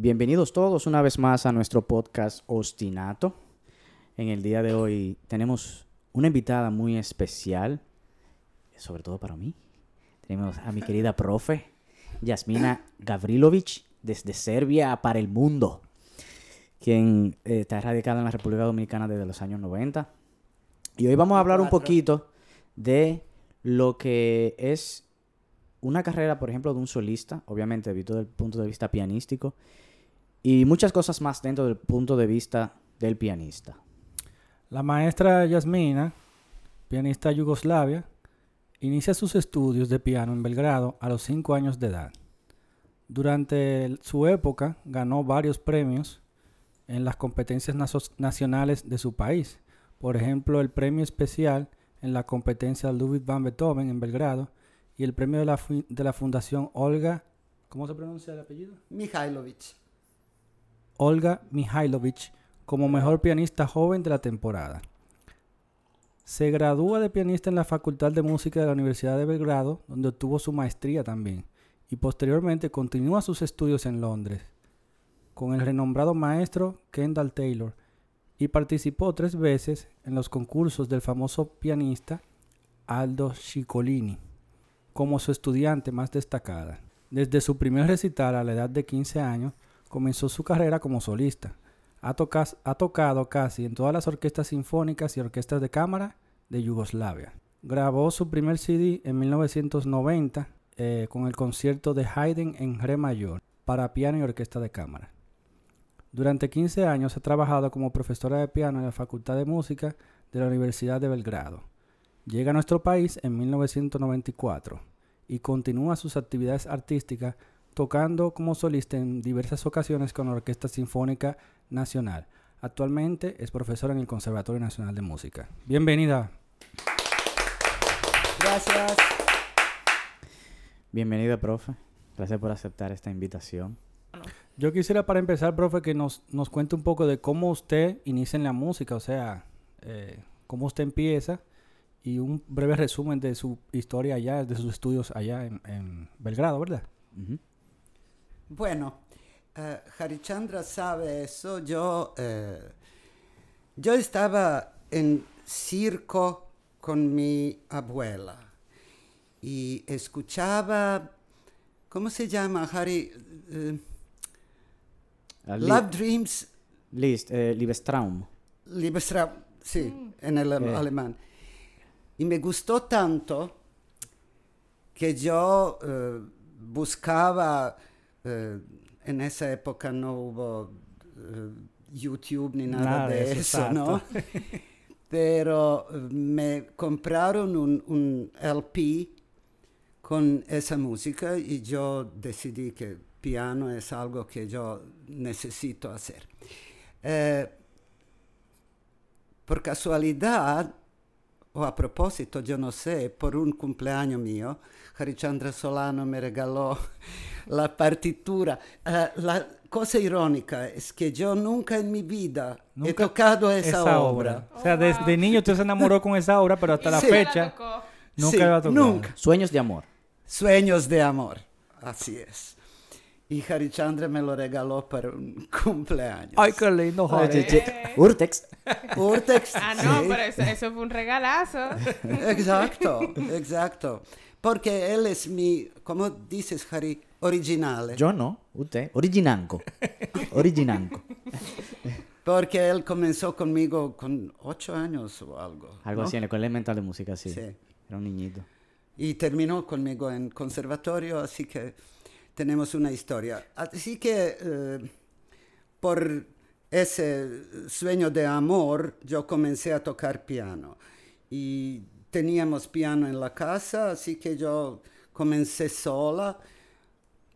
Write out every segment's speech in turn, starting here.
Bienvenidos todos una vez más a nuestro podcast Ostinato. En el día de hoy tenemos una invitada muy especial, sobre todo para mí. Tenemos a mi querida profe, Yasmina Gavrilovich, desde Serbia para el mundo, quien eh, está radicada en la República Dominicana desde los años 90. Y hoy vamos a hablar un poquito de lo que es una carrera, por ejemplo, de un solista, obviamente visto desde el punto de vista pianístico, y muchas cosas más dentro del punto de vista del pianista. La maestra Yasmina, pianista yugoslavia, inicia sus estudios de piano en Belgrado a los 5 años de edad. Durante su época ganó varios premios en las competencias nacionales de su país. Por ejemplo, el premio especial en la competencia Ludwig van Beethoven en Belgrado y el premio de la, fu- de la Fundación Olga, ¿cómo se pronuncia el apellido? Mihailovic. Olga Mihailovich como mejor pianista joven de la temporada. Se gradúa de pianista en la Facultad de Música de la Universidad de Belgrado, donde obtuvo su maestría también, y posteriormente continúa sus estudios en Londres, con el renombrado maestro Kendall Taylor, y participó tres veces en los concursos del famoso pianista Aldo Ciccolini, como su estudiante más destacada. Desde su primer recital a la edad de 15 años, comenzó su carrera como solista. Ha, ha tocado casi en todas las orquestas sinfónicas y orquestas de cámara de Yugoslavia. Grabó su primer CD en 1990 eh, con el concierto de Haydn en Re mayor para piano y orquesta de cámara. Durante 15 años ha trabajado como profesora de piano en la Facultad de Música de la Universidad de Belgrado. Llega a nuestro país en 1994 y continúa sus actividades artísticas tocando como solista en diversas ocasiones con la Orquesta Sinfónica Nacional. Actualmente es profesora en el Conservatorio Nacional de Música. Bienvenida. Gracias. Bienvenida, profe. Gracias por aceptar esta invitación. Yo quisiera para empezar, profe, que nos, nos cuente un poco de cómo usted inicia en la música, o sea, eh, cómo usted empieza y un breve resumen de su historia allá, de sus estudios allá en, en Belgrado, ¿verdad? Ujú. Bueno, eh, Harichandra sabe eso. Yo, eh, yo estaba en circo con mi abuela y escuchaba, ¿cómo se llama, Harry? Eh, Ah, Love Dreams List, eh, Liebestraum. Liebestra, sí, en el Eh. alemán. Y me gustó tanto que yo buscaba, eh, en esa época no hubo eh, YouTube ni nada, Nada de eso, eso, ¿no? Pero eh, me compraron un, un LP con esa música y yo decidí que piano es algo que yo necesito hacer. Eh, por casualidad, o a propósito, yo no sé, por un cumpleaños mío, Harichandra Solano me regaló la partitura. Eh, la cosa irónica es que yo nunca en mi vida he Nunca tocado esa, obra. O sea, desde niño usted se enamoró con esa obra, pero hasta la Sí. fecha nunca Sí, la tocado. nunca. Sueños de amor. Sueños de amor, así es. Y Harichandra me lo regaló para un cumpleaños. Ay, qué lindo, Oye, che- Urtex. Urtex, Ah, no, sí. pero eso, eso fue un regalazo. Exacto, exacto. Porque él es mi, ¿cómo dices, Harry? Originale. Yo no, usted. Originanco. Originanco. Porque él comenzó conmigo con ocho años o algo. Algo ¿no? así, en escuela elemental de música, sí. Sí. Era un niñito. Y terminó conmigo en conservatorio, así que tenemos una historia. Así que eh, por ese sueño de amor, yo comencé a tocar piano. Y teníamos piano en la casa, así que yo comencé sola.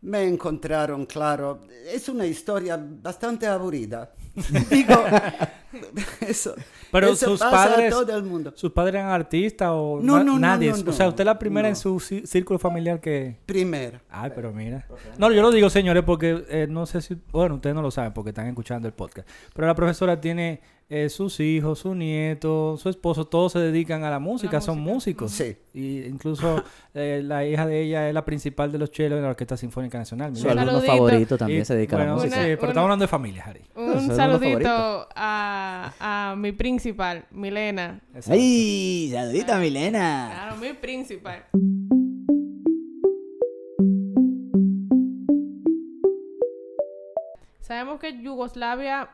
Me encontraron, claro. Es una historia bastante aburrida. Digo, eso, Pero eso sus pasa padres- a todo el mundo. ¿Sus padres eran artistas o No, no, no, nadie? no, o sea, usted es la primera en su cí- círculo familiar que... Primero. Ay, pero mira. No, yo lo digo, señores, porque eh, no sé si... Bueno, ustedes no lo saben porque están escuchando el podcast. Pero la profesora tiene eh, sus hijos, su nieto, su esposo, todos se dedican a la música, son música. músicos. Sí. Y incluso eh, la hija de ella es la principal de los chelos en la Orquesta Sinfónica Nacional. Su alumno Saludito. favorito también Y, se dedica a la música. Una- pero una- estamos hablando de familia, Harry. Un saludito favorito. a, a mi principal, Milena. Exacto. ¡Ay! ¡Saludita, Milena! Claro, mi principal. Sabemos que Yugoslavia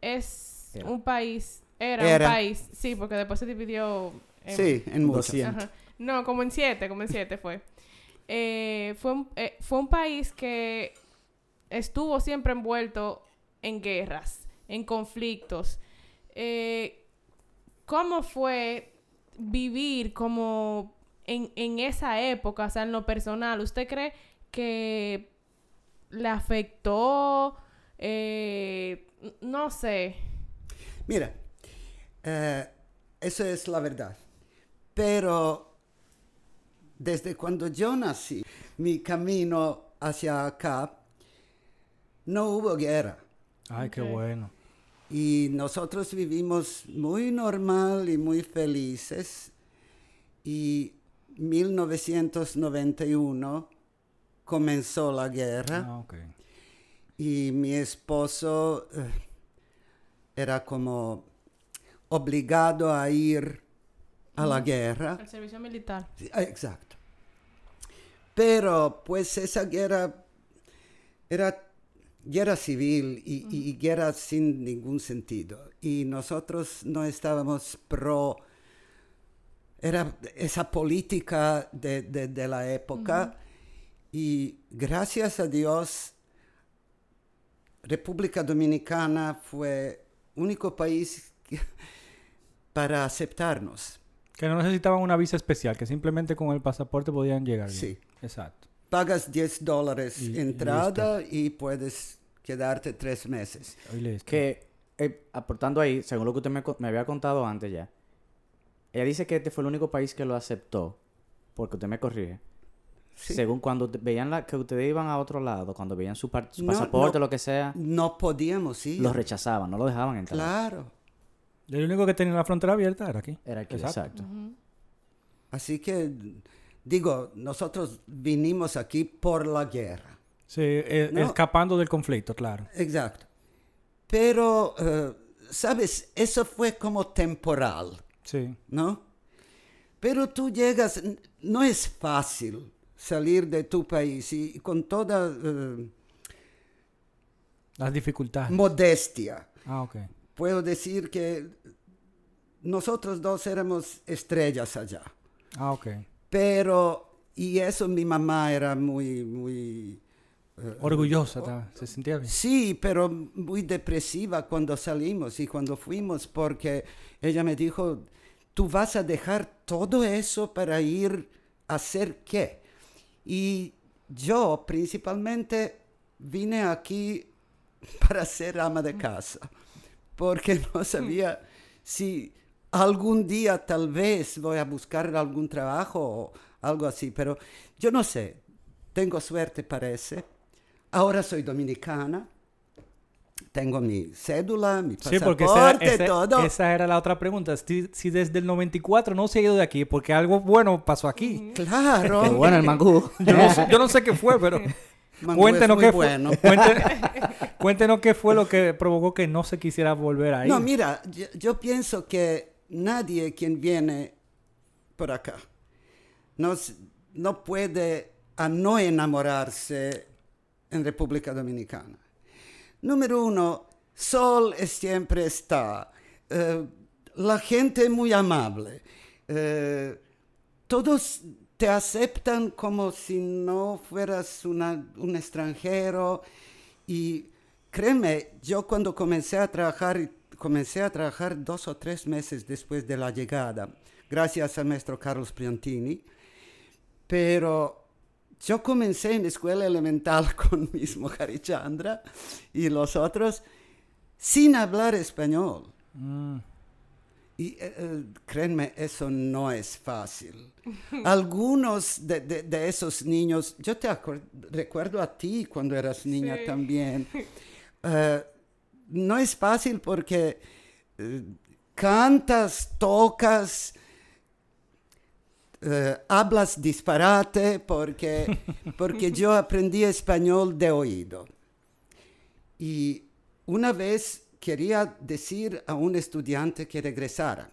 es Era. un país, era, Era. un país, sí, porque después se dividió en, Sí, en muchos. 200. Ajá. No, como en siete, como en siete fue. Eh, fue, un, eh, fue un país que estuvo siempre envuelto en guerras, en conflictos. Eh, ¿Cómo fue vivir como en, en esa época, o sea, en lo personal? ¿Usted cree que le afectó? Eh, no sé. Mira, eh, eso es la verdad. Pero desde cuando yo nací, mi camino hacia acá, no hubo guerra. Ay, qué bueno. Y nosotros vivimos muy normal y muy felices. Y 1991 comenzó la guerra. Ah, ok. Y mi esposo eh, era como obligado a ir a la guerra. El servicio militar. Ah, Exacto. Pero pues esa guerra era guerra civil y, y guerra sin ningún sentido. Y nosotros no estábamos pro... Era esa política de, de- de la época. Y gracias a Dios, República Dominicana fue único país que- para aceptarnos. Que no necesitaban una visa especial, que simplemente con el pasaporte podían llegar. bien. Sí. Exacto. pagas 10 dólares Y- entrada y, puedes quedarte tres meses. Que, eh, aportando ahí, según lo que usted me, me había contado antes ya, ella dice que este fue el único país que lo aceptó, porque usted me corrige. Sí. Según cuando veían la, que ustedes iban a otro lado, cuando veían su, par- su No, pasaporte, no. lo que sea, No podíamos ir. los rechazaban, no lo dejaban entrar. Claro. El único que tenía la frontera abierta era aquí. Era aquí, Exacto. exacto. Así que, digo, nosotros vinimos aquí por la guerra. Sí, eh, No. escapando del conflicto, claro. Exacto. Pero, eh, ¿sabes? Eso fue como temporal, Sí. ¿no? Pero tú llegas, no es fácil salir de tu país y con toda eh, Las dificultades. modestia. Ah, ok. Puedo decir que nosotros dos éramos estrellas allá. Ah, ok. Pero, y eso mi mamá era muy, muy... Orgullosa, estaba, se sentía bien. Sí, pero muy depresiva cuando salimos y cuando fuimos porque ella me dijo, tú vas a dejar todo eso para ir a hacer qué. Y yo principalmente vine aquí para ser ama de casa, porque no sabía si algún día tal vez voy a buscar algún trabajo o algo así, pero yo no sé, tengo suerte parece. Ahora soy dominicana, tengo mi cédula, mi Sí, pasaporte, porque esa, esa- todo. esa era la otra pregunta. Si, si desde el 94 no se ha ido de aquí, porque algo bueno pasó aquí. Claro. Pero bueno, el mangú. Yo no, sé- yo no sé qué fue, pero Mangú cuéntenos es muy qué fue. bueno. Cuente- cuéntenos qué fue lo que provocó que no se quisiera volver ahí. No, mira, yo, yo pienso que nadie quien viene por acá no, no puede a no enamorarse en República Dominicana. Número uno, sol siempre está. Eh, la gente muy amable. Eh, todos te aceptan como si no fueras un extranjero. Y créeme, yo cuando comencé a trabajar, comencé a trabajar dos o tres meses después de la llegada, gracias al maestro Carlos Priantini, pero yo comencé en escuela elemental con mismo Harichandra y los otros. sin hablar español. Mm. Y eh, eh, créanme, eso no es fácil. Algunos de, de- de esos niños, yo te recuerdo a ti cuando eras niña Sí. también. Eh, no es fácil porque eh, cantas, tocas, eh, hablas disparate porque, porque yo aprendí español de oído. Y una vez quería decir a un estudiante que regresara.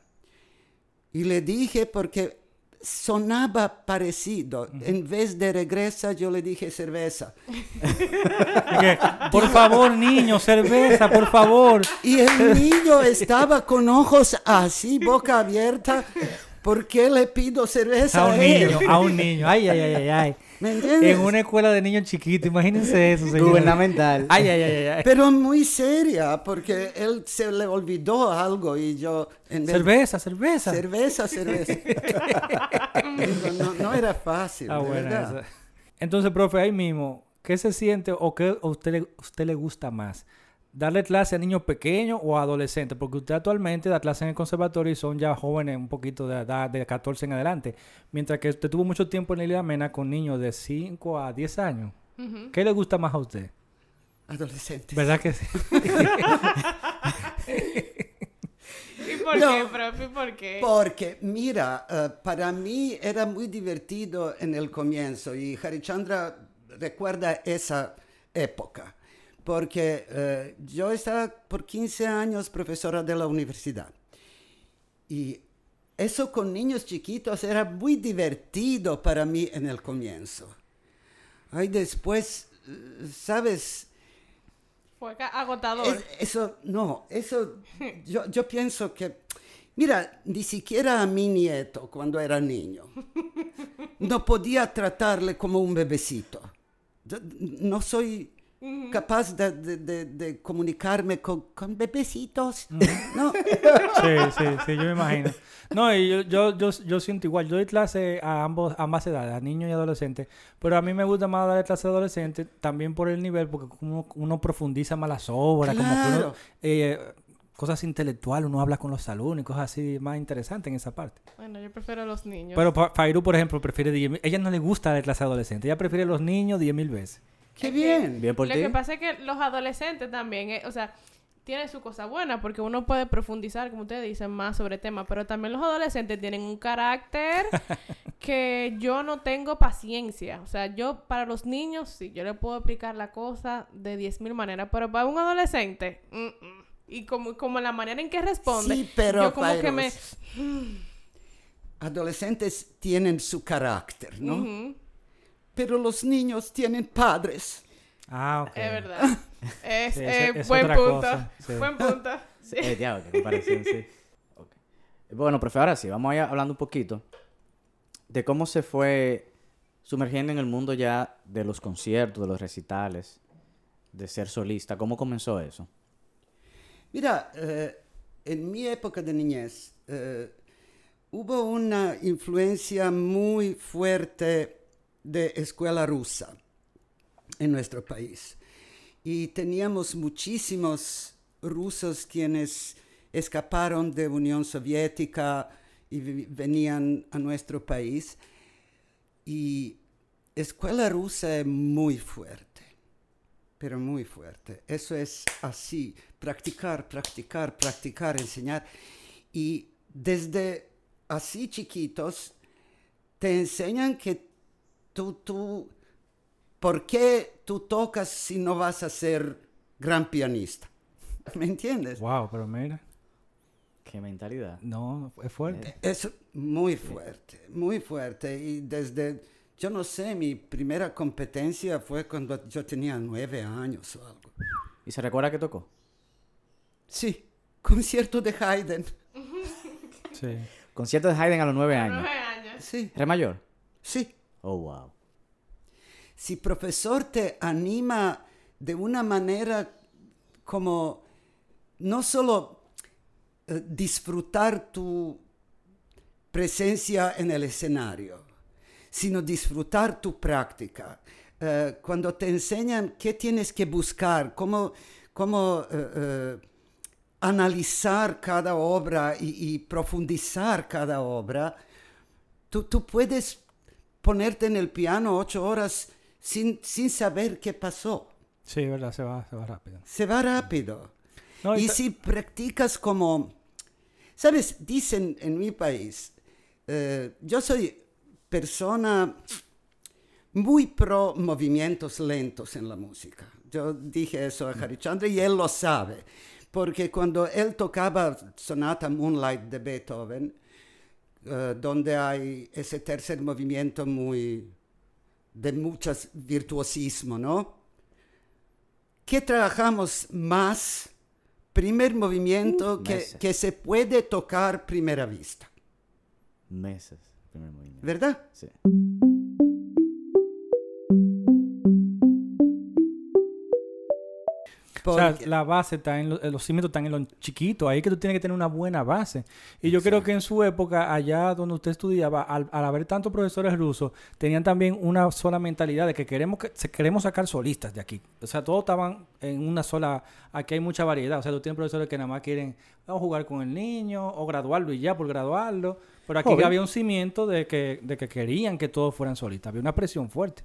Y le dije porque sonaba parecido. En vez de regresa, yo le dije cerveza. Por favor, niño, cerveza, por favor. Y el niño estaba con ojos así, boca abierta. ¿Por qué le pido cerveza A a, un él? niño, a un niño. Ay, ay, ay, ay, ay. ¿Me entiendes? En una escuela de niños chiquitos, imagínense eso, señor. Gubernamental. Ay, ay, ay, ay, ay. Pero muy seria, porque él se le olvidó algo y yo... En vez- Cerveza, cerveza. Cerveza, cerveza. No, no era fácil, Ah, esa. Entonces, profe, ahí mismo, ¿qué se siente o qué a usted usted le gusta más? ¿Darle clase a niños pequeños o a adolescentes? Porque usted actualmente da clase en el conservatorio y son ya jóvenes un poquito de edad, de 14 en adelante. Mientras que usted tuvo mucho tiempo en la Isla Mena con niños de 5 a 10 años. ¿Qué le gusta más a usted? Adolescentes. ¿Verdad que sí? ¿Y por No. qué, profe? ¿Y por qué? Porque, mira, eh, para mí era muy divertido en el comienzo y Harichandra recuerda esa época. Porque eh, yo estaba por 15 años profesora de la universidad. Y eso con niños chiquitos era muy divertido para mí en el comienzo. Ay, después, ¿sabes? Fue agotador. Es- eso, no, eso, yo, yo pienso que, mira, ni siquiera a mi nieto cuando era niño, no podía tratarle como un bebecito. No soy capaz de, de- de- de comunicarme con, con bebecitos. No, Sí, sí, sí, yo me imagino. No, y yo, yo, yo, yo siento igual. Yo doy clase a ambos, a ambas edades, a niños y adolescentes. Pero a mí me gusta más dar clase a adolescentes también por el nivel, porque uno, uno profundiza más las obras, como que uno, eh, cosas intelectuales, uno habla con los alumnos y cosas así más interesantes en esa parte. Bueno, yo prefiero a los niños. Pero Fairu, por ejemplo, prefiere 10 mil- Ella no le gusta dar clase a adolescentes, ella prefiere los niños 10 mil veces. Qué Es que- bien. Bien por Lo ti. que pasa es que los adolescentes también, eh, o sea, tienen su cosa buena porque uno puede profundizar, como ustedes dicen, más sobre temas, pero también los adolescentes tienen un carácter que yo no tengo paciencia. O sea, yo para los niños sí, yo le puedo explicar la cosa de 10.000 maneras, pero para un adolescente, mm, mm. y como, como la manera en que responde, Sí, pero, yo como que me... Adolescentes tienen su carácter, ¿no? Ujú, Pero los niños tienen padres. Ah, ok. Es verdad. Es, Sí, eh, es buen otra punto. cosa, sí. Buen punto. Sí. Eh, diablo, qué comparación, sí. Ok. Bueno, profe, ahora sí, vamos a ir hablando un poquito de cómo se fue sumergiendo en el mundo ya de los conciertos, de los recitales, de ser solista. ¿Cómo comenzó eso? Mira, eh, en mi época de niñez eh, hubo una influencia muy fuerte de escuela rusa en nuestro país. Y teníamos muchísimos rusos quienes escaparon de Unión Soviética y venían a nuestro país. Y escuela rusa es muy fuerte pero muy fuerte. Eso es así, practicar, practicar, practicar, enseñar. Y desde así chiquitos te enseñan que tú, tú, ¿por qué tú tocas si no vas a ser gran pianista? ¿Me entiendes? Wow, pero mira, ¿Qué mentalidad? no, es fuerte. Es muy fuerte, muy fuerte. Y desde, yo no sé, mi primera competencia fue cuando yo tenía nueve años o algo. ¿Y se recuerda que tocó? Sí, concierto de Haydn. Sí. Concierto de Haydn a los nueve años. Nueve años. Sí, ¿Re mayor? sí. Oh, wow. Si profesor te anima de una manera como no solo eh, disfrutar tu presencia en el escenario, sino disfrutar tu práctica. Eh, cuando te enseñan qué tienes que buscar, cómo, cómo eh, analizar cada obra y, y profundizar cada obra, tú, tú puedes ponerte en el piano ocho horas sin, sin saber qué pasó. Sí, verdad, se va, se va rápido. Se va rápido. No, y si practicas como, sabes, dicen en mi país, eh, yo soy persona muy pro movimientos lentos en la música. Yo dije eso a Harichandra y él lo sabe, porque cuando él tocaba Sonata Moonlight de Beethoven, eh, donde hay ese tercer movimiento muy de muchas virtuosismo, ¿no? ¿Qué trabajamos más? Primer movimiento que, que se puede tocar primera vista, Meses. Primer movimiento. ¿verdad? Sí. O sea, la base está en lo- eh, los cimientos están en lo chiquito, ahí es que tú tienes que tener una buena base. Y yo creo que en su época, allá donde usted estudiaba, al, al haber tantos profesores rusos, tenían también una sola mentalidad de que queremos que se- queremos sacar solistas de aquí. O sea, todos estaban en una sola, aquí hay mucha variedad. O sea, tú tienes profesores que nada más quieren o jugar con el niño o graduarlo y ya por graduarlo. Pero aquí había un cimiento de que, de que querían que todos fueran solistas. Había una presión fuerte.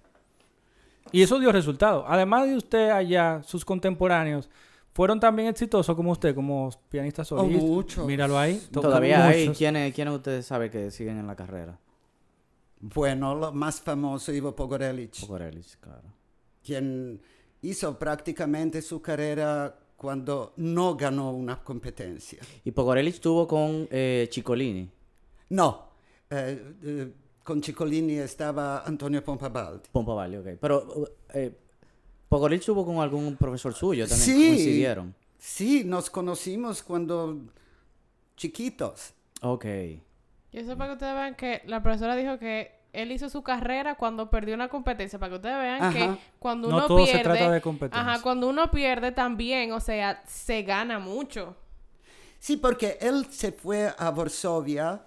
Y eso dio resultado. Además de usted allá, sus contemporáneos, ¿fueron también exitosos como usted, como pianista solista? muchos. Míralo ahí. Todavía hay. ¿Quiénes, ¿Quiénes ustedes saben que siguen en la carrera? Bueno, lo más famoso Ivo Pogorelic, Pocorelis, claro. quien hizo prácticamente su carrera cuando no ganó una competencia. Y Pocorelis estuvo con eh, Ciccolini. No, eh, eh, con Ciccolini estaba Antonio Pompabaldi. Pompa Valley, ok. Pero eh, Pocorelis estuvo con algún profesor suyo también. Sí. Coincidieron. Sí, nos conocimos cuando chiquitos. Ok. Y eso para que ustedes vean que la profesora dijo que él hizo su carrera cuando perdió una competencia. Para que ustedes vean Ajá. que cuando No uno todo se pierde. trata de competencia. Ajá, cuando uno pierde también, o sea, se gana mucho. Sí, porque él se fue a Varsovia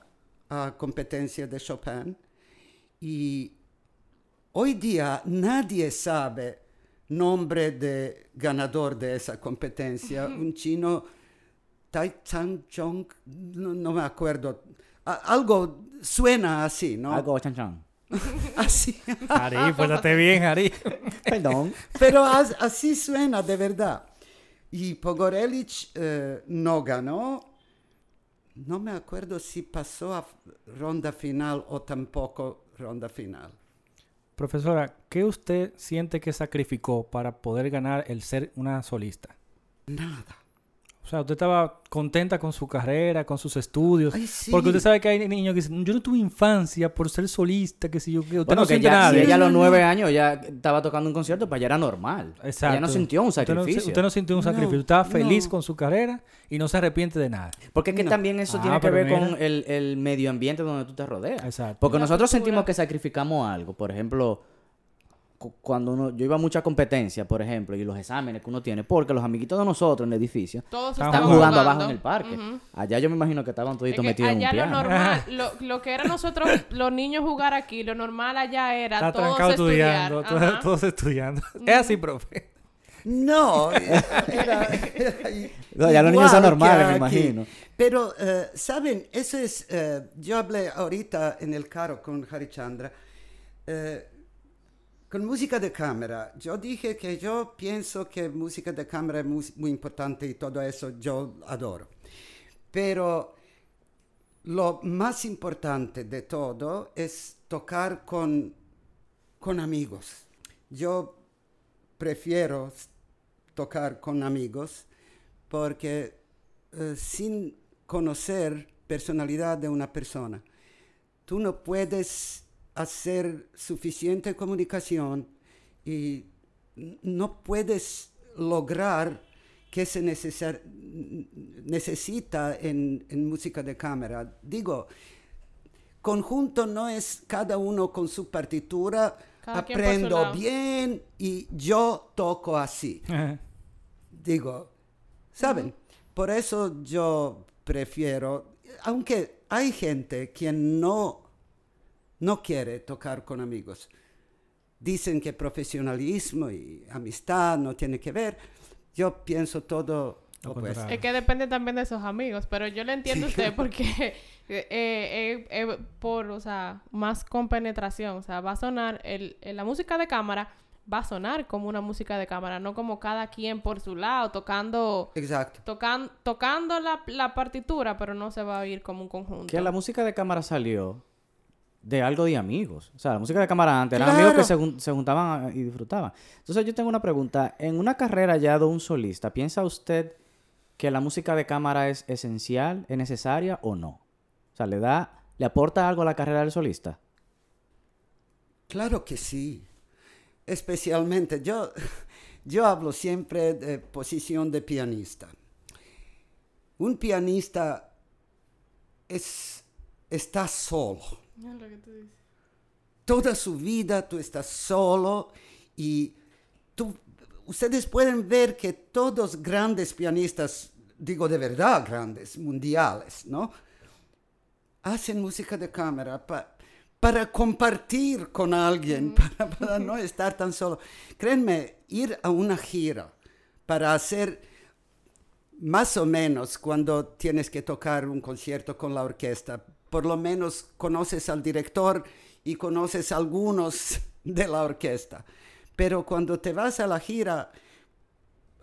a competencia de Chopin y hoy día nadie sabe nombre de ganador de esa competencia, un chino Tai Chan Chong, no, no me acuerdo, A- algo suena así, ¿no? Algo chan chan. Así, Ari, pórtate bien, Ari. Perdón. pero as- así suena de verdad. Y Pogorelic eh, no ganó. No me acuerdo si pasó a ronda final o tampoco ronda final. Profesora, ¿qué usted siente que sacrificó para poder ganar el ser una solista? Nada. O sea, usted estaba contenta con su carrera, con sus estudios. Ay, sí. Porque usted sabe que hay niños que dicen, yo no tuve infancia por ser solista, que si yo... Que usted Bueno, no que ya, nada. si ella a los nueve años ya estaba tocando un concierto, pues ya era normal. Exacto. Ella no sintió un Usted no- sacrificio. Usted no, sintió un No, sacrificio. Usted estaba feliz no. con su carrera y no se arrepiente de nada. Porque es que No. también eso Ah, tiene que ver mira. con el, el medio ambiente donde tú te rodeas. Exacto. Porque La nosotros cultura. sentimos que sacrificamos algo. Por ejemplo, cuando uno, yo iba a mucha competencia, por ejemplo, y los exámenes que uno tiene, porque los amiguitos de nosotros en el edificio Todos estaban jugando, jugando abajo en el parque. Allá yo me imagino que estaban Es toditos que metidos en un allá lo piano. normal, lo, lo que era nosotros, los niños jugar aquí, lo normal allá era Está todos estudiando, todos, todos estudiando. Es así, profe. No, era, era No, ya los niños son normales, me imagino. Pero, eh, ¿saben? Eso es, eh, yo hablé ahorita en el carro con Harichandra, eh, con música de cámara. Yo dije que yo pienso que música de cámara es muy, importante y todo eso yo adoro. Pero lo más importante de todo es tocar con, con amigos. Yo prefiero tocar con amigos porque eh, sin conocer personalidad de una persona, tú no puedes hacer suficiente comunicación y no puedes lograr que se necesar- necesita en, en música de cámara. Digo, conjunto no es cada uno con su partitura, Cada aprendo bien y yo toco así. Digo, ¿saben? Por eso yo prefiero, aunque hay gente quien no, no quiere tocar con amigos, dicen que profesionalismo y amistad no tiene que ver, yo pienso todo. Es que depende también de esos amigos, pero yo le entiendo a usted porque eh, eh, eh, por, o sea, más con penetración, o sea, va a sonar, el, el- la música de cámara va a sonar como una música de cámara, no como cada quien por su lado, tocando, Exacto. tocan, tocando la, la partitura, pero no se va a oír como un conjunto. Que la música de cámara salió de algo de amigos. O sea, la música de cámara antes eran amigos que se, jun- se juntaban y disfrutaban. Entonces yo tengo una pregunta. En una carrera ya de un solista, ¿piensa usted que la música de cámara es esencial, es necesaria o no? O sea, ¿le da, le aporta algo a la carrera del solista? Claro que sí. Especialmente, yo, yo hablo siempre de posición de pianista. Un pianista es, está solo. Es lo que tú dices. Toda su vida tú estás solo y tú, ustedes pueden ver que todos grandes pianistas, digo de verdad grandes, mundiales, ¿no? Hacen música de cámara pa- para compartir con alguien, para, para no estar tan solo. Créanme, ir a una gira para hacer más o menos cuando tienes que tocar un concierto con la orquesta, por lo menos conoces al director y conoces a algunos de la orquesta. Pero cuando te vas a la gira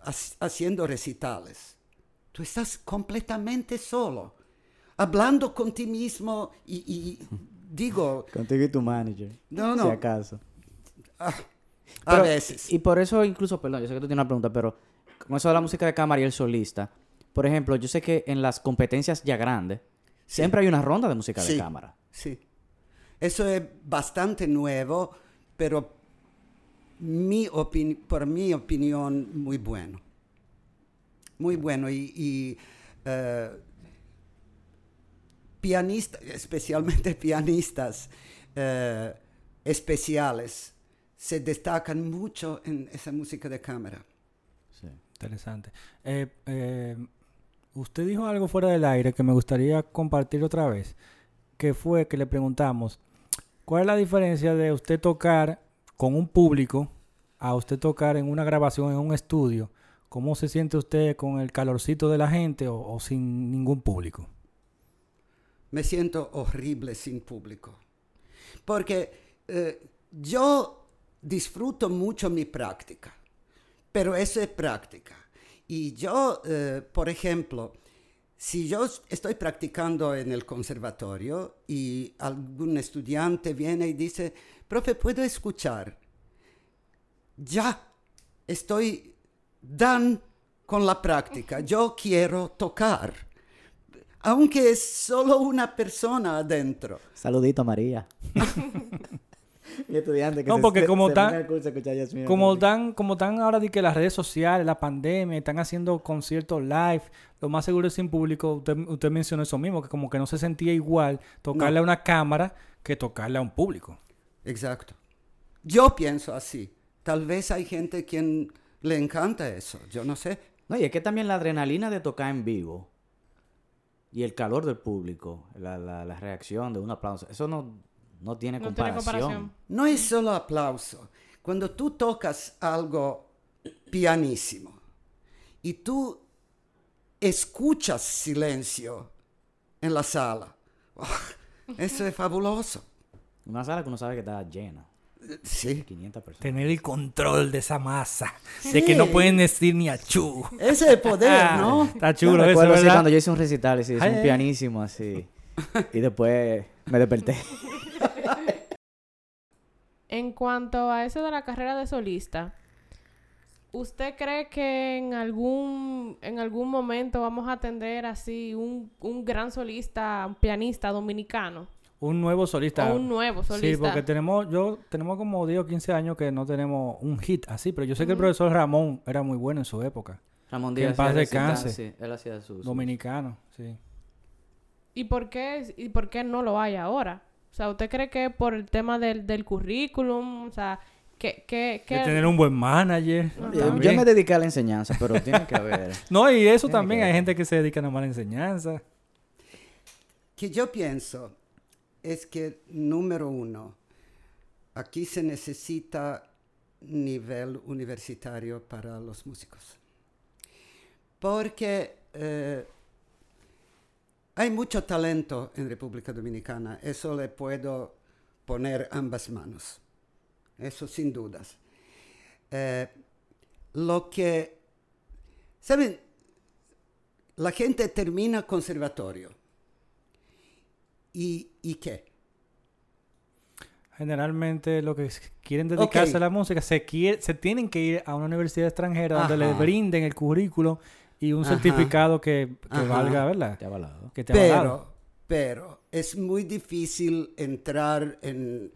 ha- haciendo recitales, tú estás completamente solo, hablando con ti mismo y, y digo, Contigo y tu manager. No, no. Si acaso. ah, a Pero- veces. Y por eso incluso, perdón, yo sé que tú tienes una pregunta, pero con eso de la música de cámara y el solista, por ejemplo, yo sé que en las competencias ya grandes, siempre hay una ronda de música de cámara. Sí. Eso es bastante nuevo, pero mi opini- por mi opinión, muy bueno. Muy bueno. Y, y, eh, pianistas, especialmente pianistas eh, especiales, se destacan mucho en esa música de cámara. Sí. Interesante. Eh, eh, usted dijo algo fuera del aire que me gustaría compartir otra vez, que fue que le preguntamos, ¿cuál es la diferencia de usted tocar con un público a usted tocar en una grabación en un estudio? ¿Cómo se siente usted con el calorcito de la gente o, sin ningún público? me siento horrible sin público. Porque eh, yo disfruto mucho mi práctica, pero eso es práctica. Y yo, eh, por ejemplo, si yo estoy practicando en el conservatorio y algún estudiante viene y dice, profe, ¿puedo escuchar? Ya estoy dan con la práctica. Yo quiero tocar aunque es solo una persona adentro. Saludito, María. Mi estudiante que No, se- porque se- como se tan- al curso a escuchar Jazz Music. Como tan, como tan ahora de que las redes sociales, la pandemia, están haciendo conciertos live, lo más seguro es sin público, usted, usted mencionó eso mismo, que como que no se sentía igual tocarle No. a una cámara que tocarle a un público. Exacto. Yo pienso así. Tal vez hay gente quien le encanta eso. Yo no sé. No, y es que también la adrenalina de tocar en vivo y el calor del público, la, la- la reacción de un aplauso, eso no, no tiene No tiene comparación. comparación. No es solo aplauso. Cuando tú tocas algo pianísimo y tú escuchas silencio en la sala, eso es fabuloso. Una sala que uno sabe que está llena, Sí. 500 personas. Tener el control de esa masa, de que no Sí. pueden decir ni a chu. Ese es el poder, ¿no? Está Yo chulo eso, recuerdo así ¿verdad? cuando yo hice un recital, así, hice un pianísimo así, y después me desperté. En cuanto a eso de la carrera de solista, ¿usted cree que en algún, en algún momento vamos a tener así un, un gran solista, un pianista dominicano? Un nuevo solista. O un nuevo solista. Sí, porque tenemos, yo, tenemos como 10 o 15 años que no tenemos un hit así, pero yo sé que el profesor Ramón era muy bueno en su época. Ramón Que Díaz en paz descanse. sí, él hacía su... su- Dominicano, sí. ¿Y por qué, y por qué no lo hay ahora? O sea, ¿usted cree que por el tema del, del currículum? O sea, que... que, que De tener un buen manager. Yo- me dediqué a la enseñanza, pero tiene que haber... No, y eso Tiene también, hay gente que se dedica a la enseñanza. que yo pienso es que, número uno, aquí se necesita nivel universitario para los músicos. porque eh, hay mucho talento en República Dominicana, eso le puedo poner ambas manos, eso sin dudas. Eh, lo que, ¿saben? La gente termina conservatorio. ¿Y, y qué? Generalmente lo que quieren dedicarse a la música se, quiere, se tienen que ir a una universidad extranjera donde les brinden el currículo y un Ajá. certificado que, que valga, ¿verdad? Te ha avalado. Que te avalado. Pero, pero es muy difícil entrar en,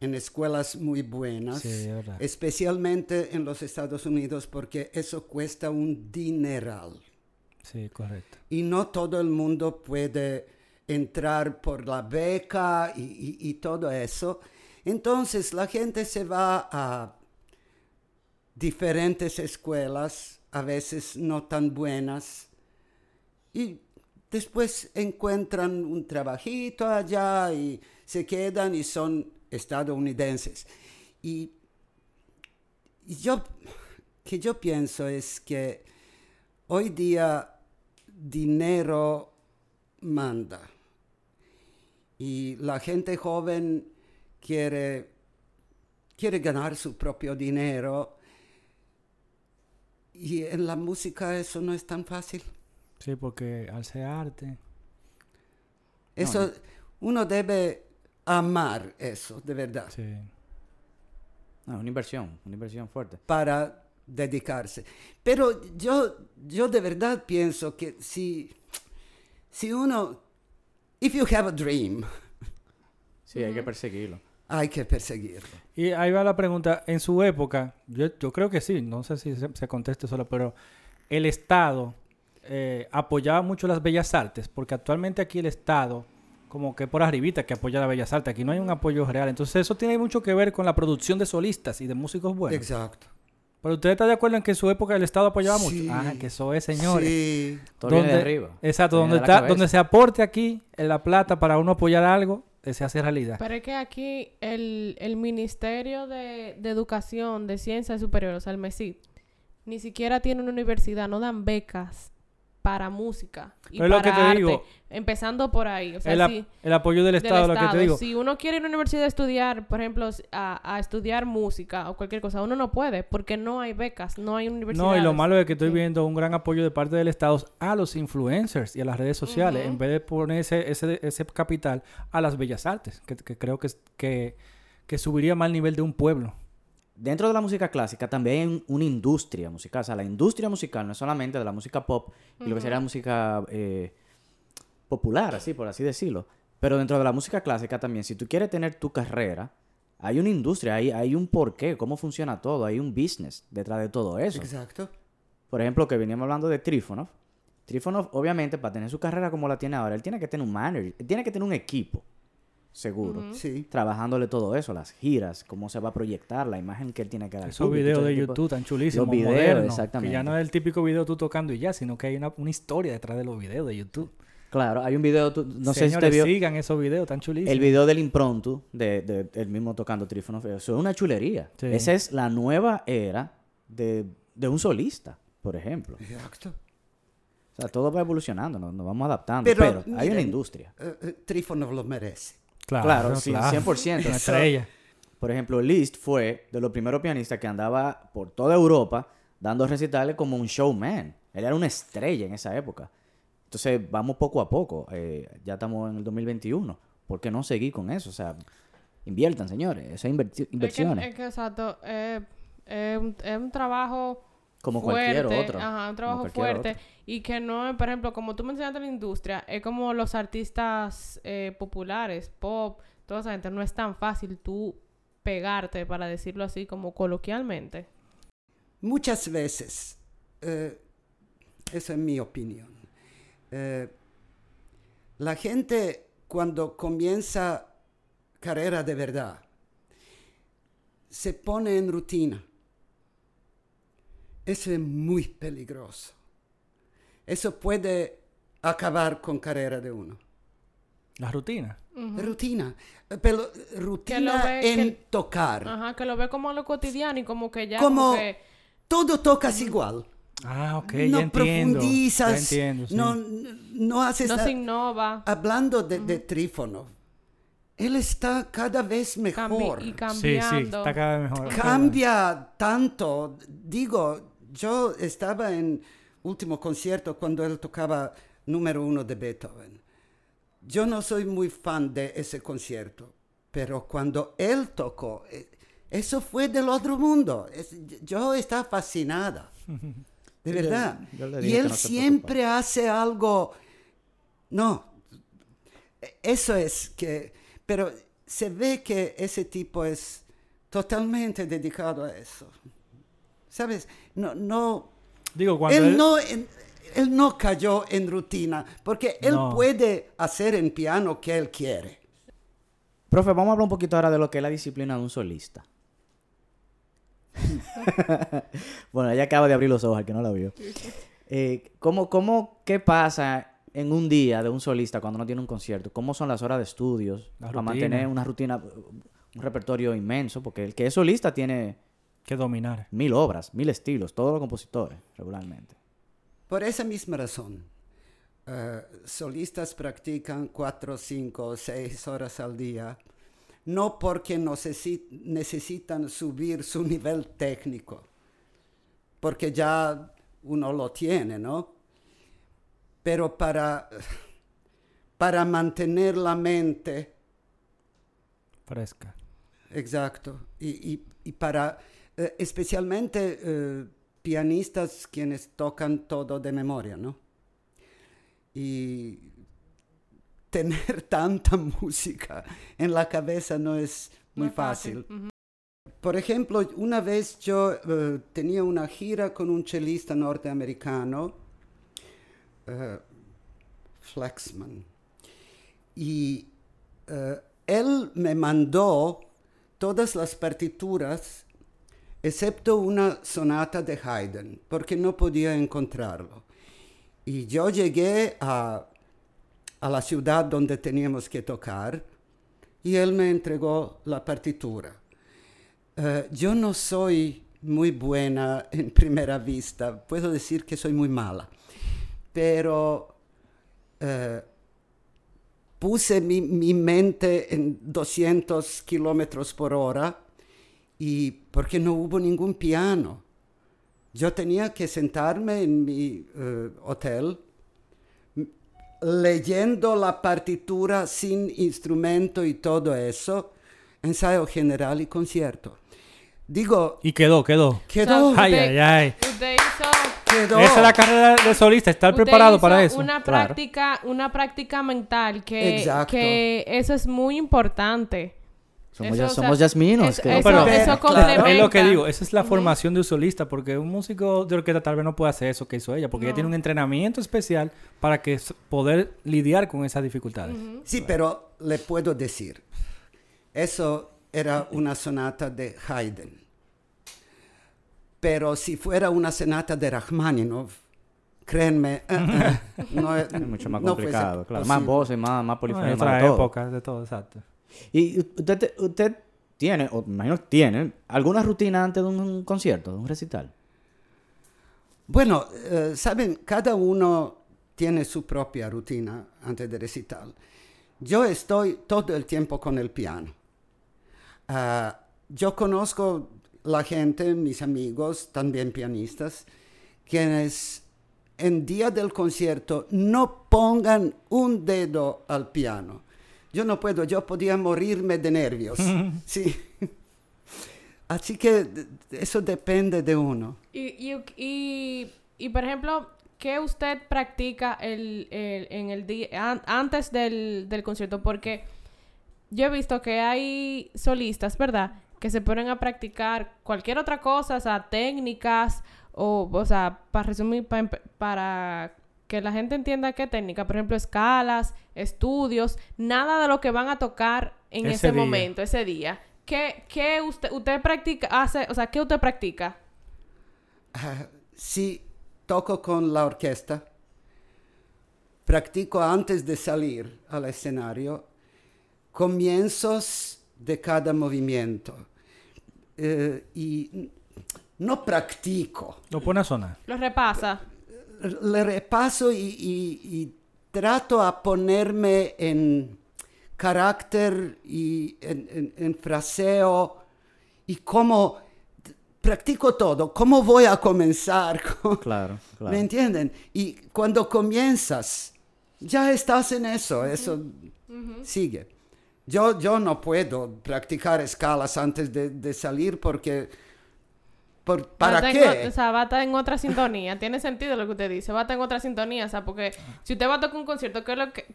en escuelas muy buenas, Sí, es verdad. especialmente en los Estados Unidos, porque eso cuesta un dineral. Sí, correcto. Y no todo el mundo puede entrar por la beca y, y- y todo eso. Entonces la gente se va a diferentes escuelas, a veces no tan buenas, y después encuentran un trabajito allá y se quedan y son estadounidenses. Y, y yo, que yo pienso es que hoy día dinero manda y la gente joven quiere, quiere ganar su propio dinero y en la música eso no es tan fácil. Sí, porque al ser arte. Eso, uno debe amar eso, de verdad, Sí. No, una inversión, una inversión fuerte. para dedicarse. Pero yo, yo de verdad pienso que si, si uno, if you have a dream, Sí, hay que perseguirlo. Hay que perseguirlo. Y ahí va la pregunta. En su época, yo, yo creo que sí, no sé si se, se conteste solo, pero el Estado eh, apoyaba mucho las bellas artes, porque actualmente aquí el Estado, como que por arribita que apoya las bellas artes, aquí no hay un apoyo real. Entonces eso tiene mucho que ver con la producción de solistas y de músicos buenos. Exacto. Pero usted está de acuerdo en que en su época el Estado apoyaba Sí. mucho. Ah, que eso es, señores. Sí. Todo viene de Donde- arriba. Exacto, donde está, donde se aporte aquí en la plata para uno apoyar algo, eh, se hace realidad. Pero es que aquí el, el Ministerio de, de Educación de Ciencias Superiores, o sea, el ni siquiera tiene una universidad, no dan becas para música y Pero es lo para que te arte, digo. empezando por ahí. O sea, el, el apoyo del del Estado, lo que te digo. Si uno quiere ir a una universidad a estudiar, por ejemplo, a, a estudiar música o cualquier cosa, uno no puede porque no hay becas, no hay universidades. No, y lo malo es que estoy Sí. viendo un gran apoyo de parte del Estado a los influencers y a las redes sociales, en vez de poner ese, ese, ese capital a las bellas artes, que, que creo que, que, que subiría más el nivel de un pueblo. Dentro de la música clásica también hay un- una industria musical. O sea, la industria musical no es solamente de la música pop y lo que sería música eh, popular, así por así decirlo. Pero dentro de la música clásica también, si tú quieres tener tu carrera, hay una industria, hay, hay un porqué, cómo funciona todo, hay un business detrás de todo eso. Exacto. Por ejemplo, que veníamos hablando de Trifonov. Trifonov, obviamente, para tener su carrera como la tiene ahora, él tiene que tener un manager, él tiene que tener un equipo, seguro. Sí. Trabajándole todo eso, las giras, cómo se va a proyectar, la imagen que él tiene que dar. Esos público, videos de YouTube tan chulísimos, Los videos, modernos, que exactamente. ya no es el típico video tú tocando y ya, sino que hay una, una historia detrás de los videos de YouTube. Claro, hay un video, tú- no sé si te vio sigan esos videos tan chulísimos. el video del impronto de, de él mismo tocando Trifonov. Eso es una chulería. Sí. Esa es la nueva era de, de un solista, por ejemplo. Exacto. O sea, todo va evolucionando, nos, nos vamos adaptando. Pero, Pero, hay una industria. Eh, eh, Trífono lo merece. Claro, Claro, sí, 100%. Una estrella. Por ejemplo, Liszt fue de los primeros pianistas que andaba por toda Europa dando recitales como un showman. Él era una estrella en esa época. Entonces, vamos poco a poco. Eh, ya estamos en el 2021. ¿Por qué no seguir con eso? O sea, inviertan, señores. Esas inverti- Es que, inversiones. es que, exacto, eh, es un trabajo como fuerte, cualquier otro. Ajá, un trabajo fuerte. otro. Y que no por ejemplo, como tú mencionaste la industria, es como los artistas eh, populares, pop, toda esa gente. No es tan fácil tú pegarte, para decirlo así, como coloquialmente. Muchas veces, eh, esa es mi opinión, eh, la gente cuando comienza carrera de verdad, se pone en rutina. Eso es muy peligroso. Eso puede acabar con carrera de uno. La rutina. Rutina, eh, pero rutina ve en que- tocar. Ajá, que lo ve como lo cotidiano y como que ya Como- como que... Todo tocas igual. Ah, ok, no ya entiendo. profundizas, Ya entiendo, sí. no, no haces... No se innova. Hablando de, de Trífono, él está cada vez cambi- mejor. y Sí, sí, cambiando. está cada vez mejor. Cambia tanto. Digo, yo estaba en último concierto cuando él tocaba número uno de Beethoven. Yo no soy muy fan de ese concierto, pero cuando él tocó, eh, eso fue del otro mundo. Yo estaba fascinada. De yo- verdad. yo le y él no siempre hace algo. No, eso es que. Pero se ve que ese tipo es totalmente dedicado a eso. ¿Sabes? No, no. Digo, cuando Él él- no, en- él no cayó en rutina, porque él No. puede hacer en piano que él quiere. Profe, vamos a hablar un poquito ahora de lo que es la disciplina de un solista. bueno, ella acaba de abrir los ojos, al que no la vio. Eh, ¿cómo, cómo, ¿Qué pasa en un día de un solista cuando no tiene un concierto? ¿Cómo son las horas de estudios La para rutina. mantener una rutina, un repertorio inmenso? Porque el que es solista tiene que dominar. mil obras, mil estilos, todos los compositores regularmente. Por esa misma razón, eh, solistas practican cuatro, cinco, seis horas al día, no porque necesi- necesitan subir su nivel técnico, porque ya uno lo tiene, ¿no? Pero para, para mantener la mente Fresca. Exacto. Y, y- y para, eh, especialmente eh, pianistas quienes tocan todo de memoria, ¿no? Y tener tanta música en la cabeza no es muy fácil. fácil. Por ejemplo, una vez yo eh, tenía una gira con un chelista norteamericano, eh, Flexman, y eh, él me mandó todas las partituras excepto una sonata de Haydn, porque no podía encontrarlo. Y yo llegué a, a la ciudad donde teníamos que tocar y él me entregó la partitura. Eh, yo no soy muy buena en primera vista, puedo decir que soy muy mala, pero eh, puse mi, mi mente en 200 kilómetros por hora y porque no hubo ningún piano. Yo tenía que sentarme en mi eh, hotel leyendo la partitura sin instrumento y todo eso, ensayo general y concierto. Digo, Y quedó, quedó. quedó, O sea, Ay, ay, ay. Quedó. Esa es la carrera de solista, estar usted preparado hizo para eso. Una Claro. práctica, una práctica mental que, Exacto. que eso es muy importante. Somos, Eso, ya, o sea, somos jasminos. es- que- eso, pero- eso Claro. Es lo que digo, esa es la formación de un solista, porque un músico de orquesta tal vez no puede hacer eso que hizo ella, porque ella No. tiene un entrenamiento especial para que poder lidiar con esas dificultades. Sí, pero le puedo decir, eso era una sonata de Haydn. Pero si fuera una sonata de Rachmaninoff, créanme, eh, eh, no es es mucho más no complicado, claro. Más voces, más, más polifonía, en más de todo. época, de todo, exacto. Y usted, te- usted tiene, o me imagino que tiene, alguna rutina antes de un concierto, de un recital. Bueno, eh, saben, cada uno tiene su propia rutina antes de recital. Yo estoy todo el tiempo con el piano. Ah, yo conozco la gente, mis amigos, también pianistas, quienes en día del concierto no pongan un dedo al piano. Yo no puedo, yo podía morirme de nervios. sí. Así que eso depende de uno. Y, y, y, y, por ejemplo, ¿qué usted practica el, el- en el día an- antes del, del concierto? Porque yo he visto que hay solistas, ¿verdad? Que se ponen a practicar cualquier otra cosa, o sea, técnicas, o, o sea, para resumir, pa- empe- para que la gente entienda qué técnica, por ejemplo, escalas, estudios, nada de lo que van a tocar en Ese ese, momento, ese día. ¿Qué, qué usted, usted practica, hace, o sea, qué usted practica? Ah, sí, toco con la orquesta. Practico antes de salir al escenario comienzos de cada movimiento. Eh, y no practico. Lo pone a sonar. Lo repasa. Le repaso y, y- y trato a ponerme en carácter y en, en- en fraseo y cómo practico todo. ¿Cómo voy a comenzar? Claro, claro. ¿Me entienden? Y cuando comienzas, ya estás en eso, eso sigue. Yo, yo no puedo practicar escalas antes de, de salir porque... por- Va a ¿Para estar qué? en o- sea, va a estar en otra sintonía. Tiene sentido lo que usted dice. Va a estar en otra sintonía. O sea, porque si usted va a tocar un concierto, ¿qué es lo que...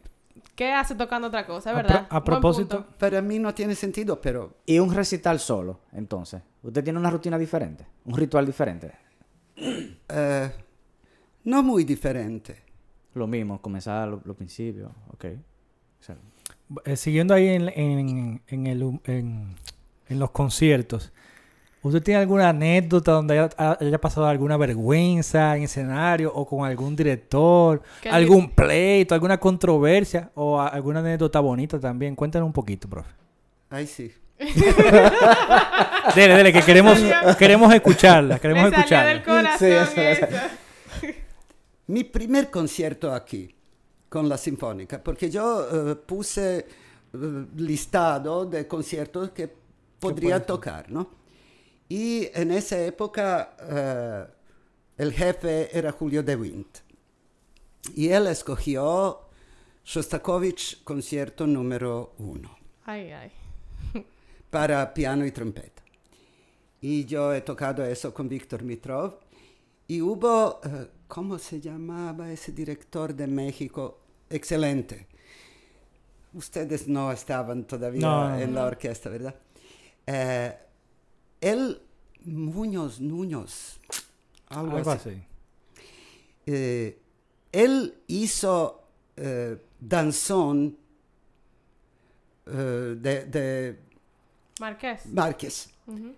¿Qué hace tocando otra cosa, A verdad? pro- a propósito, punto. Para mí no tiene sentido, pero Y un recital solo, entonces. ¿Usted tiene una rutina diferente? ¿Un ritual diferente? eh, no muy diferente. Lo mismo, comenzar los los principios. Ok. Eh, siguiendo ahí en, en, en, el, hum- en, en los conciertos, ¿usted tiene alguna anécdota donde haya, haya pasado alguna vergüenza en escenario o con algún director? Que ¿Algún pleito, alguna controversia o a- alguna anécdota bonita también? Cuéntanos un poquito, profe. Ay, sí. Dele, dele, que queremos, queremos escucharla, queremos Me salió del escucharla. corazón Sí, eso, eso. eso. Mi primer concierto aquí con la Sinfónica, porque yo eh, puse eh, listado de conciertos que podría tocar, ¿no? Y en esa época eh, el jefe era Julio De Wint. Y él escogió Shostakovich concierto número uno Ay, ay. para piano y trompeta. Y yo he tocado eso con Víctor Mitrov. Y hubo, eh, ¿cómo se llamaba ese director de México? Excelente. Ustedes no estaban todavía no, en no. la orquesta, ¿verdad? Eh, él, Muñoz, Núñez, algo, Algo así. así. Eh, él hizo eh, danzón eh, de, de Marqués. Márquez. Ujú.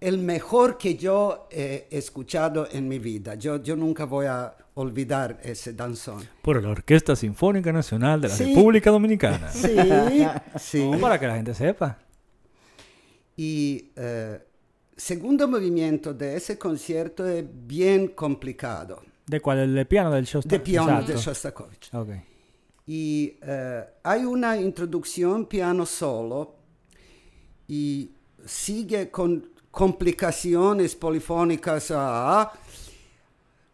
El mejor que yo he escuchado en mi vida. Yo, yo nunca voy a olvidar ese danzón. Por la Orquesta Sinfónica Nacional de la Sí. República Dominicana. Sí, sí. No, para que la gente sepa. Y eh, segundo movimiento de ese concierto es bien complicado. ¿De cuál? ¿El de piano del show? De piano de Exacto. Shostakovich. Ok. Y eh, hay una introducción piano solo y sigue con complicaciones polifónicas a,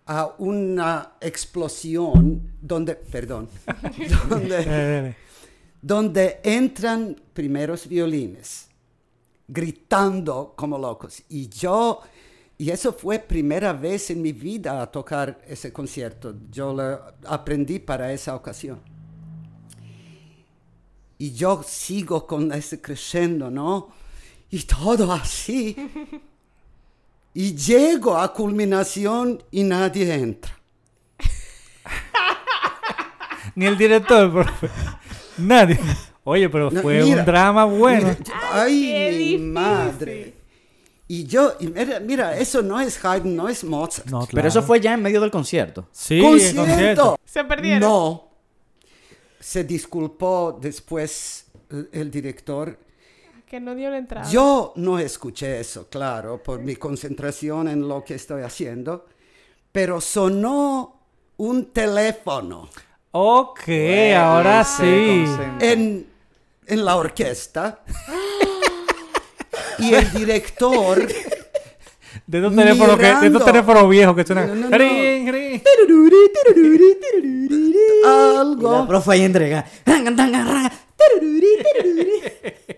a una explosión donde, perdón, donde, donde entran primeros violines gritando como locos. Y yo, y eso fue primera vez en mi vida a tocar ese concierto. Yo lo aprendí para esa ocasión. Y yo sigo con ese crescendo, ¿no? Y todo así. Y llego a culminación y nadie entra. Ni el director, profe. Nadie. Oye, pero No, fue mira, un drama bueno. Mira, ay, qué mi madre. Y yo, y mira, mira, eso no es Haydn, no es Mozart. No, Pero eso fue ya en medio del concierto. Sí, el ¡Concierto! concierto. Se perdieron. No. Se disculpó después el, el director. Que no dio la entrada. Yo no escuché eso, claro, por mi concentración en lo que estoy haciendo, pero sonó un teléfono Ok, ahora sí. concentra. en, en la orquesta. y el director De estos teléfonos que, de estos teléfonos viejos que suenan. No, no. Y la algo. profe ahí entrega.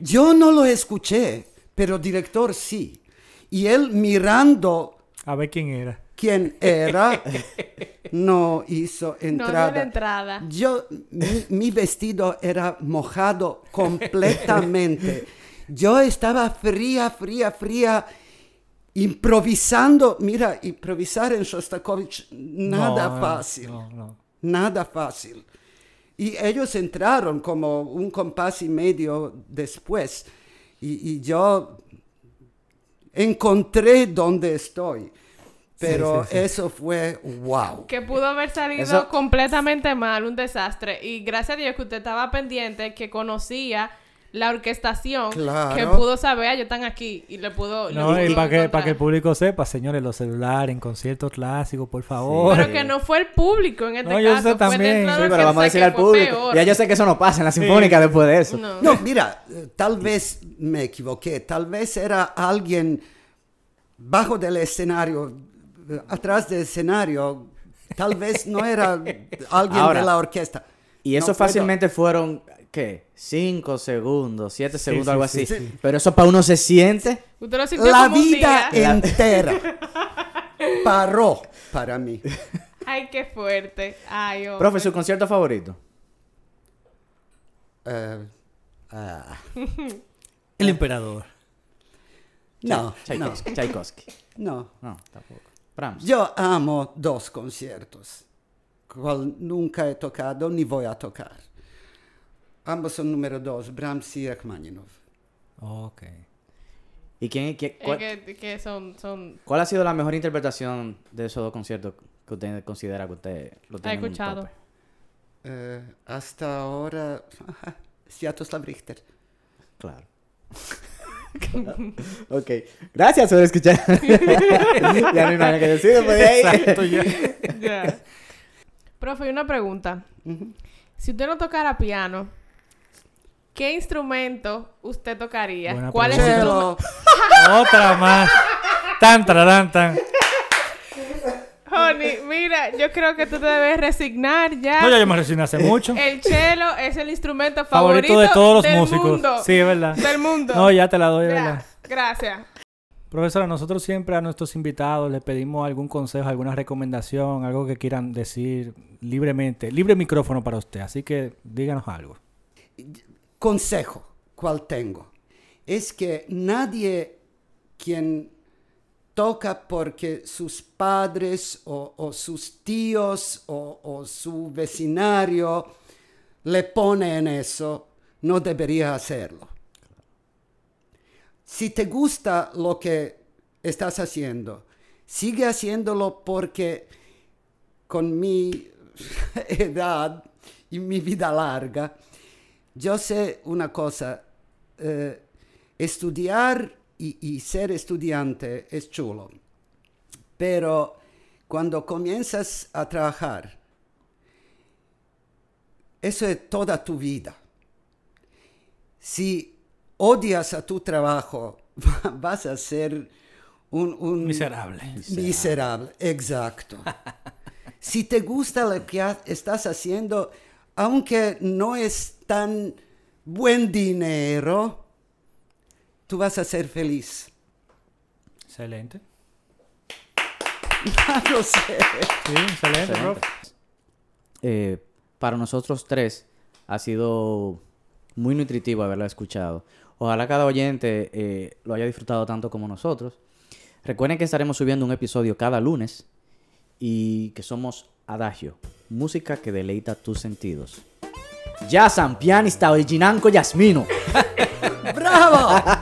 Yo no lo escuché, pero el director sí. Y él mirando A ver quién era. Quién era, no hizo no dio la entrada. entrada. Yo, mi, mi vestido era mojado completamente. Yo estaba fría, fría, fría, improvisando. Mira, improvisar en Shostakovich, nada No, no, fácil. No, no. Nada fácil. Y ellos entraron como un compás y medio después. Y, y yo encontré dónde estoy. Pero sí, sí. eso fue wow. Que pudo haber salido Eso- completamente mal, un desastre. Y gracias a Dios que usted estaba pendiente, que conocía la orquestación Claro. que pudo saber, ah, ellos están aquí y le pudo... le No, pudo y para que, para que el público sepa, señores, los celulares en conciertos clásicos, por favor. Pero que no fue el público en este No, yo caso. sé fue también. Sí, pero vamos a que al público. peor. Ya yo sé que eso no pasa en la sinfónica después de eso. No. No, mira, tal vez me equivoqué, tal vez era alguien bajo del escenario, atrás del escenario, tal vez no era alguien Ahora, de la orquesta. Y eso No fácilmente fueron, ¿qué? Cinco segundos, siete segundos, sí, algo sí, así. sí. Pero eso para uno se siente. Usted lo sintió La como un vida día. entera paró para mí. Ay, qué fuerte. Ay, hombre. Profe, ¿su concierto favorito? Eh, ah, El emperador. no, no, Tchaikovsky. Tchaikovsky. no. No, tampoco. Brahms. Yo amo dos conciertos, cual nunca he tocado ni voy a tocar. Ambos son número dos, Brahms y Rachmaninoff. Ok. ¿Y quién, quién- Es cuál, que, que son, son... cuál ha sido la mejor interpretación de esos dos conciertos que usted considera que usted lo tiene en un escuchado. Eh, hasta ahora, Sviatoslav Richter. Claro. Ok. Gracias por escuchar. ya no hay nada que decir después de ahí. Exacto, ya. Ya. Profe, una pregunta. Si usted no tocara piano, ¿qué instrumento usted tocaría? Buena ¿Cuál es su pregunta. instrumento? Otra más. Tan, tararán, tan. Honey, mira, yo creo que tú te debes resignar ya. No, ya yo me resigné hace mucho. El cello es el instrumento favorito, Favorito de todos los del músicos. mundo. Sí, es verdad. Del mundo. No, ya te la doy, es verdad. Gracias. Profesora, nosotros siempre a nuestros invitados les pedimos algún consejo, alguna recomendación, algo que quieran decir libremente. Libre micrófono para usted, así que díganos algo. Consejo, ¿cuál tengo? Es que nadie quien toca porque sus padres o, sus tíos o, su vecindario le pone en eso, no debería hacerlo. Si te gusta lo que estás haciendo, sigue haciéndolo porque con mi edad y mi vida larga, yo sé una cosa, eh, estudiar y, y ser estudiante es chulo, pero cuando comienzas a trabajar, eso es toda tu vida. Si odias a tu trabajo, vas a ser un, un Miserable. Miserable, exacto. si te gusta lo que estás haciendo, aunque no es tan buen dinero, tú vas a ser feliz. Excelente. no sé. Sí, excelente, Excelente. Eh, para nosotros tres ha sido muy nutritivo haberla escuchado. Ojalá cada oyente eh, lo haya disfrutado tanto como nosotros. Recuerden que estaremos subiendo un episodio cada lunes y que somos Adagio, música que deleita tus sentidos. Ya San Pianista Originanco Yasmino. ¡Bravo!